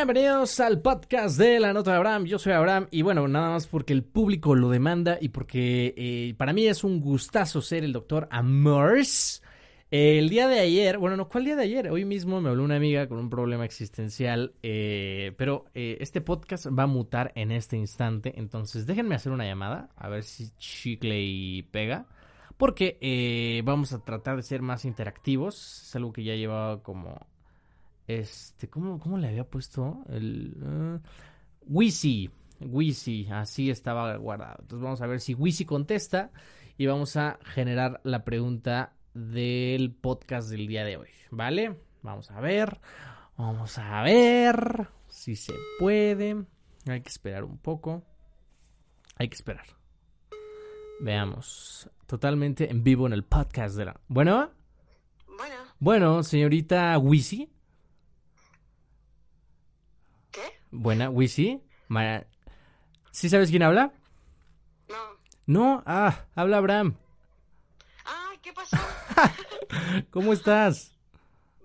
Bienvenidos al podcast de la nota de Abraham. Yo soy Abraham y bueno, nada más porque el público lo demanda y porque eh, para mí es un gustazo ser el doctor Amors. el día de ayer, bueno, no, ¿cuál día de ayer? Hoy mismo me habló una amiga con un problema existencial, eh, pero eh, este podcast va a mutar en este instante, entonces déjenme hacer una llamada, a ver si chicle y pega, porque vamos a tratar de ser más interactivos, es algo que ya llevaba como este, ¿cómo, cómo le había puesto? El. Uh, Wisi. Wisi, así estaba guardado. Entonces vamos a ver si Wisi contesta y vamos a generar la pregunta del podcast del día de hoy. ¿Vale? Vamos a ver. Vamos a ver si se puede. Hay que esperar un poco. Hay que esperar. Veamos. Totalmente en vivo en el podcast de la. Bueno. Bueno. Bueno, señorita Wisi. Buena, Wisi. ¿Sí sabes quién habla? No. No, ah, habla Abraham. Ah, ¿qué pasó? ¿Cómo estás?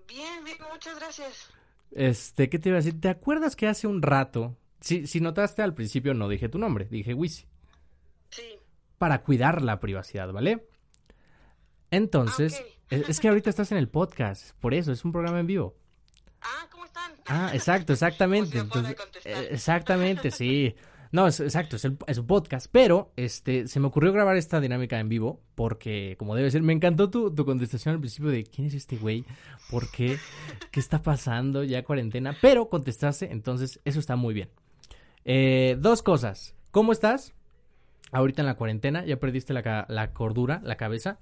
Bien, bien, muchas gracias. Este, ¿qué te iba a decir? ¿Te acuerdas que hace un rato, si, si notaste al principio no dije tu nombre, dije Wisi. Sí. Para cuidar la privacidad, ¿vale? Entonces, ah, es, es que ahorita estás en el podcast, por eso, es un programa en vivo. Ah, ¿cómo? Ah, exacto, exactamente. Eh, exactamente, sí. No, es, exacto, es, el, es, un podcast, pero este, se me ocurrió grabar esta dinámica en vivo porque, como debe ser, me encantó tu, tu contestación al principio de ¿quién es este güey? ¿Por qué? ¿Qué está pasando? Ya cuarentena, pero contestaste, entonces eso está muy bien. Eh, dos cosas, ¿cómo estás? Ahorita en la cuarentena, ¿ya perdiste la, la cordura, la cabeza?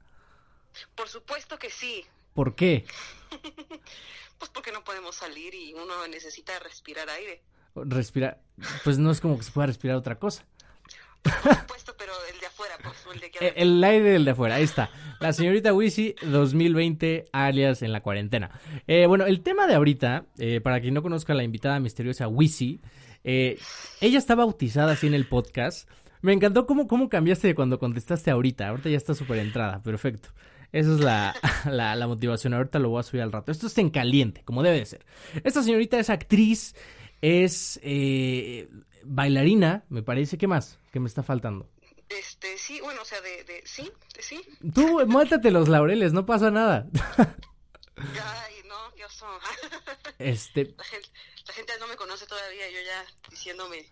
Por supuesto que sí. ¿Por qué? Pues porque no podemos salir y uno necesita respirar aire. Respirar, pues no es como que se pueda respirar otra cosa. Por supuesto, pero el de afuera, pues, el de eh, El aire del de afuera, ahí está. La señorita Wisi 2020, alias en la cuarentena. Eh, bueno, el tema de ahorita, eh, para quien no conozca a la invitada misteriosa Wisi, ella está bautizada así en el podcast. Me encantó cómo, cómo cambiaste de cuando contestaste ahorita. Ahorita ya está súper entrada, perfecto. Esa es la, la, motivación. Ahorita lo voy a subir al rato. Esto está en caliente, como debe de ser. Esta señorita es actriz, es eh, bailarina, me parece. ¿Qué más? ¿Qué me está faltando? Este, sí, bueno, o sea, de, de sí, de sí. Tú, muéstrate los laureles, no pasa nada. Ay, no, qué oso. Este... La gente, la gente no me conoce todavía, yo ya diciéndome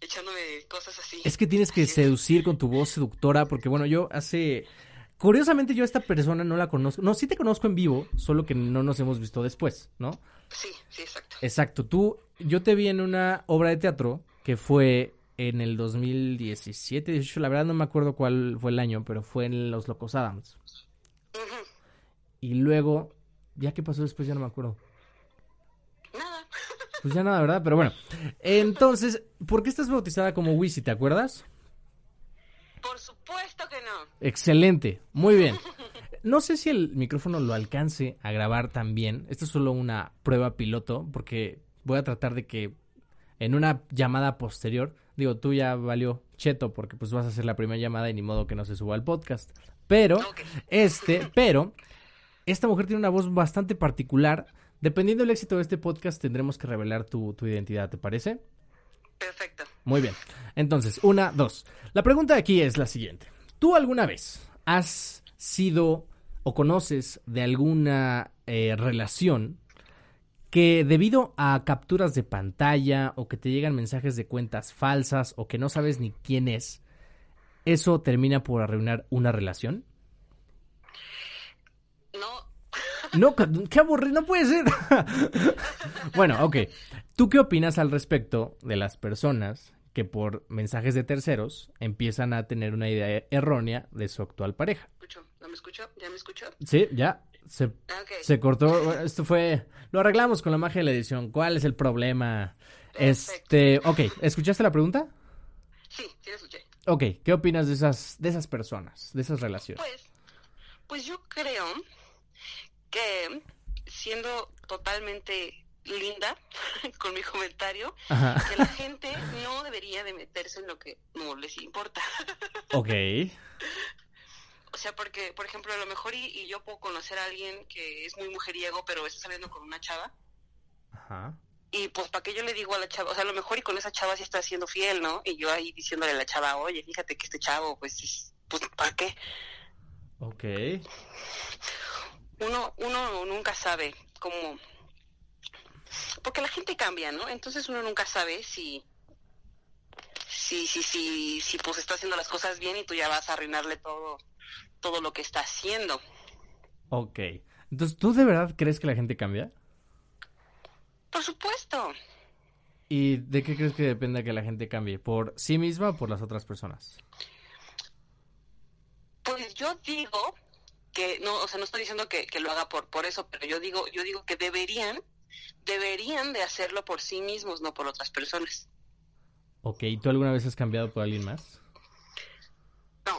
echándome cosas así. Es que tienes que seducir con tu voz seductora, porque bueno, yo hace Curiosamente yo a esta persona no la conozco. No, sí te conozco en vivo, solo que no nos hemos visto después, ¿no? Sí, sí, exacto. Exacto. Tú, yo te vi en una obra de teatro que fue en el 2017, 18, la verdad no me acuerdo cuál fue el año, pero fue en Los Locos Adams. Y luego, ya qué pasó después ya no me acuerdo. Nada. Pues ya nada, ¿verdad? Pero bueno. Entonces, ¿por qué estás bautizada como Wisi, te acuerdas? Por supuesto que no. Excelente, muy bien. No sé si el micrófono lo alcance a grabar también. Esto es solo una prueba piloto porque voy a tratar de que en una llamada posterior, digo, tú ya valió cheto porque pues vas a hacer la primera llamada y ni modo que no se suba al podcast. Pero, este, pero, esta mujer tiene una voz bastante particular. Dependiendo del éxito de este podcast, tendremos que revelar tu, tu identidad, ¿te parece? Perfecto. Muy bien. Entonces, una, dos. La pregunta aquí es la siguiente. ¿Tú alguna vez has sido o conoces de alguna eh, relación que debido a capturas de pantalla o que te llegan mensajes de cuentas falsas o que no sabes ni quién es, eso termina por arruinar una relación? No. No, qué aburrido, no puede ser. bueno, ok. ¿Tú qué opinas al respecto de las personas que por mensajes de terceros empiezan a tener una idea errónea de su actual pareja. ¿No me escuchó? ¿Ya me escuchó? Sí, ya. Se, ah, se cortó. Esto fue. Lo arreglamos con la magia de la edición. ¿Cuál es el problema? Este. Ok, ¿escuchaste la pregunta? Sí, sí la escuché. Ok, ¿qué opinas de esas, de esas personas, de esas relaciones? Pues, pues yo creo que siendo totalmente linda con mi comentario, que la gente no debería de meterse en lo que no les importa. Ok. O sea, porque, por ejemplo, a lo mejor y, yo puedo conocer a alguien que es muy mujeriego, pero está saliendo con una chava. Ajá. y pues para qué yo le digo a la chava, o sea, a lo mejor y con esa chava sí está siendo fiel, ¿no? Y yo ahí diciéndole a la chava, oye, fíjate que este chavo, pues, pues ¿para qué? Ok. Uno, uno nunca sabe cómo, porque la gente cambia, ¿no? Entonces uno nunca sabe si, si, si, si, si pues está haciendo las cosas bien y tú ya vas a arruinarle todo, todo lo que está haciendo. Ok. Entonces, ¿tú de verdad crees que la gente cambia? Por supuesto. ¿Y de qué crees que depende que la gente cambie? ¿Por sí misma o por las otras personas? Pues yo digo que no, o sea, no estoy diciendo que, lo haga por por eso, pero yo digo, yo digo que deberían, deberían de hacerlo por sí mismos, no por otras personas. Ok, ¿tú alguna vez has cambiado por alguien más? No.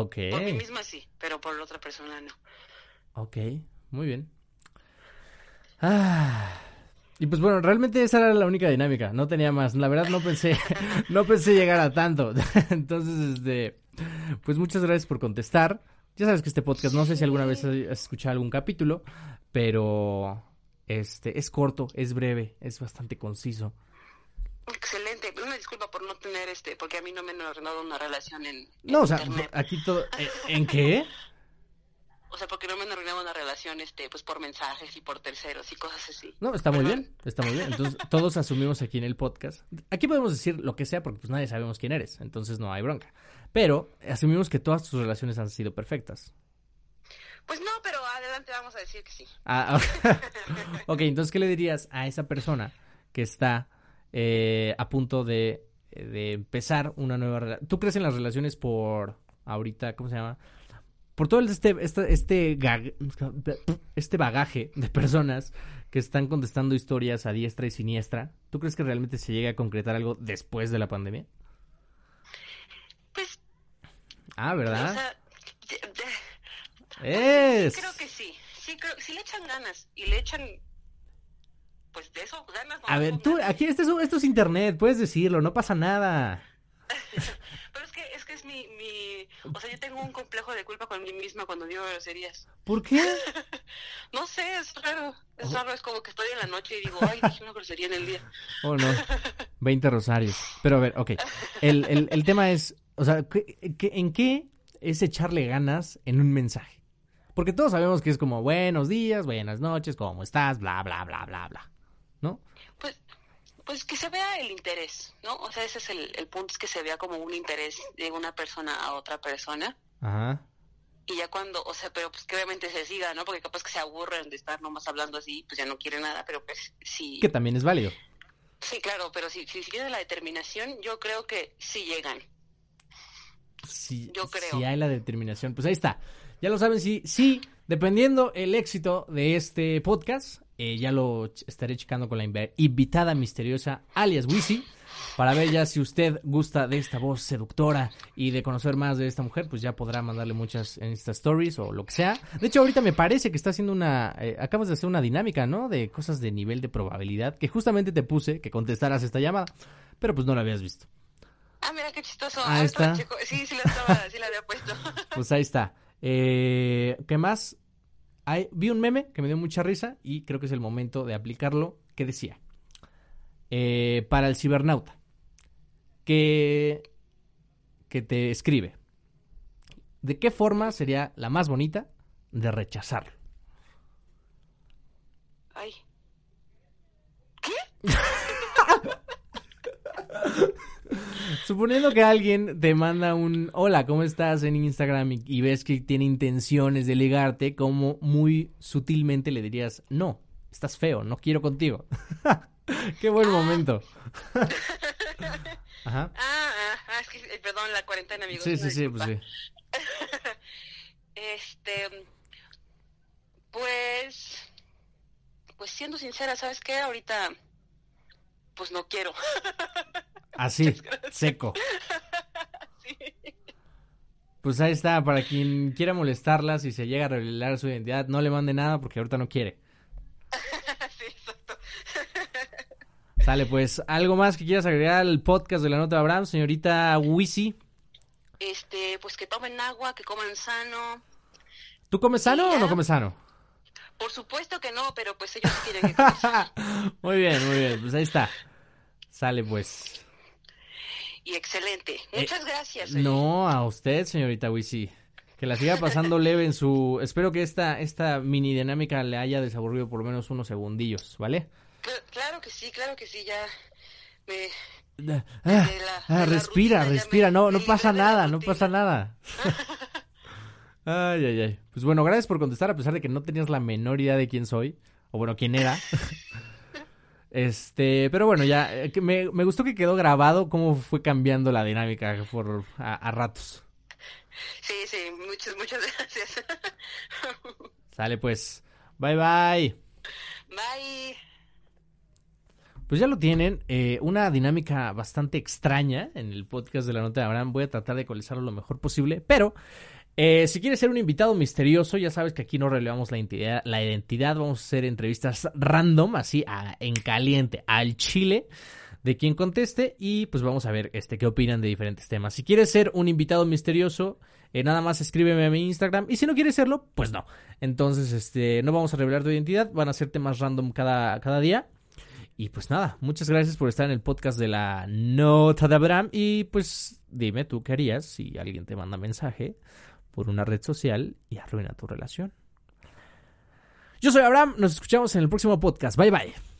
Ok. Por mí misma sí, pero por otra persona no. Ok, muy bien. Ah. Y pues bueno, realmente esa era la única dinámica, no tenía más. La verdad no pensé, no pensé llegar a tanto. Entonces, este, pues muchas gracias por contestar. Ya sabes que este podcast, no sé si alguna vez has escuchado algún capítulo, pero este es corto, es breve, es bastante conciso. Excelente. Una disculpa por no tener este, porque a mí no me han ordenado una relación en. no, o sea, aquí todo. ¿eh, ¿En qué? O sea, porque no me arruinaba una relación, este, pues por mensajes y por terceros y cosas así. No, está muy bien, está muy bien. Entonces, todos asumimos aquí en el podcast. Aquí podemos decir lo que sea porque pues nadie sabemos quién eres, entonces no hay bronca. Pero asumimos que todas tus relaciones han sido perfectas. Pues no, pero adelante vamos a decir que sí. Ah, ok, entonces, ¿qué le dirías a esa persona que está eh, a punto de, de empezar una nueva relación? ¿Tú crees en las relaciones por ahorita, ¿cómo se llama? por todo este, este, este, este bagaje de personas que están contestando historias a diestra y siniestra, ¿tú crees que realmente se llegue a concretar algo después de la pandemia? Pues... Ah, ¿verdad? Es... creo que sí. Sí, creo, si le echan ganas y le echan pues de eso ganas. a ver, tú, aquí este esto es internet, puedes decirlo, no pasa nada. Pero es que es que es mi, mi, o sea, yo tengo un complejo de culpa con mí misma cuando digo groserías. ¿Por qué? no sé, es raro, es raro, es como que estoy en la noche y digo, ay, dije una grosería en el día. Oh, no, 20 rosarios. Pero a ver, ok, el, el, el tema es, o sea, en qué es echarle ganas en un mensaje? Porque todos sabemos que es como buenos días, buenas noches, ¿cómo estás? Bla, bla, bla, bla, bla. ¿No? Pues pues que se vea el interés, ¿no? O sea, ese es el, punto, es que se vea como un interés de una persona a otra persona. Ajá. Y ya cuando, o sea, pero pues que obviamente se siga, ¿no? Porque capaz que se aburren de estar nomás hablando así, pues ya no quiere nada, pero pues sí. Que también es válido. Sí, claro, pero si, si tiene la determinación, yo creo que sí llegan. Sí, yo creo. Si hay la determinación, pues ahí está. Ya lo saben, sí, sí, dependiendo el éxito de este podcast, eh, ya lo estaré checando con la invitada misteriosa, alias Wisi, para ver ya si usted gusta de esta voz seductora y de conocer más de esta mujer, pues ya podrá mandarle muchas en estas stories o lo que sea. De hecho, ahorita me parece que está haciendo una, eh, acabas de hacer una dinámica, ¿no? De cosas de nivel de probabilidad, que justamente te puse que contestaras esta llamada, pero pues no la habías visto. Ah, mira qué chistoso. Ahí está. Sí, sí la, estaba, sí la había puesto. Pues ahí está. Eh, ¿Qué más? vi un meme que me dio mucha risa y creo que es el momento de aplicarlo, que decía, eh, para el cibernauta, que, que te escribe, ¿de qué forma sería la más bonita de rechazarlo? Ay. ¿Qué? Suponiendo que alguien te manda un hola, ¿cómo estás? en Instagram y, ves que tiene intenciones de ligarte, como muy sutilmente le dirías, no, estás feo, no quiero contigo. Qué buen ah. momento. Ajá. Ah, ah, es que, eh, perdón, la cuarentena, amigos. Sí, sí, sí, pues sí. este, pues, pues siendo sincera, ¿sabes qué? Ahorita, pues no quiero. Así, seco. Pues ahí está, para quien quiera molestarlas y se llega a revelar su identidad, no le mande nada porque ahorita no quiere. sí, exacto. Sale, pues, ¿algo más que quieras agregar al podcast de la nota de Abraham, señorita Wisi? Este, pues que tomen agua, que coman sano. ¿Tú comes sano o no comes sano? Por supuesto que no, pero pues ellos quieren que Muy bien, muy bien, pues ahí está. Sale pues. Y excelente. Muchas gracias. No, a usted, señorita Wisi. Que la siga pasando leve en su... Espero que esta, esta mini dinámica le haya desaburrido por lo menos unos segundillos, ¿vale? Claro que sí, claro que sí, ya ah, respira, respira, no, no pasa nada, no pasa nada. ay, ay, ay. Pues bueno, gracias por contestar a pesar de que no tenías la menor idea de quién soy, o bueno, quién era. Este, pero bueno, ya, eh, me, me gustó que quedó grabado cómo fue cambiando la dinámica por a, ratos. Sí, sí, muchas, muchas gracias. Sale pues. Bye bye. Bye. Pues ya lo tienen, eh, una dinámica bastante extraña en el podcast de la nota de Abraham. Voy a tratar de ecualizarlo lo mejor posible, pero eh, si quieres ser un invitado misterioso, ya sabes que aquí no relevamos la identidad, la identidad vamos a hacer entrevistas random, así en caliente, al chile de quien conteste y pues vamos a ver este qué opinan de diferentes temas. Si quieres ser un invitado misterioso, eh, nada más escríbeme a mi Instagram y si no quieres serlo, pues no. Entonces, este, no vamos a revelar tu identidad, van a ser temas random cada, cada día. Y pues nada, muchas gracias por estar en el podcast de la Nota de Abraham y pues dime tú qué harías si alguien te manda mensaje por una red social y arruina tu relación. Yo soy Abraham, nos escuchamos en el próximo podcast. Bye bye.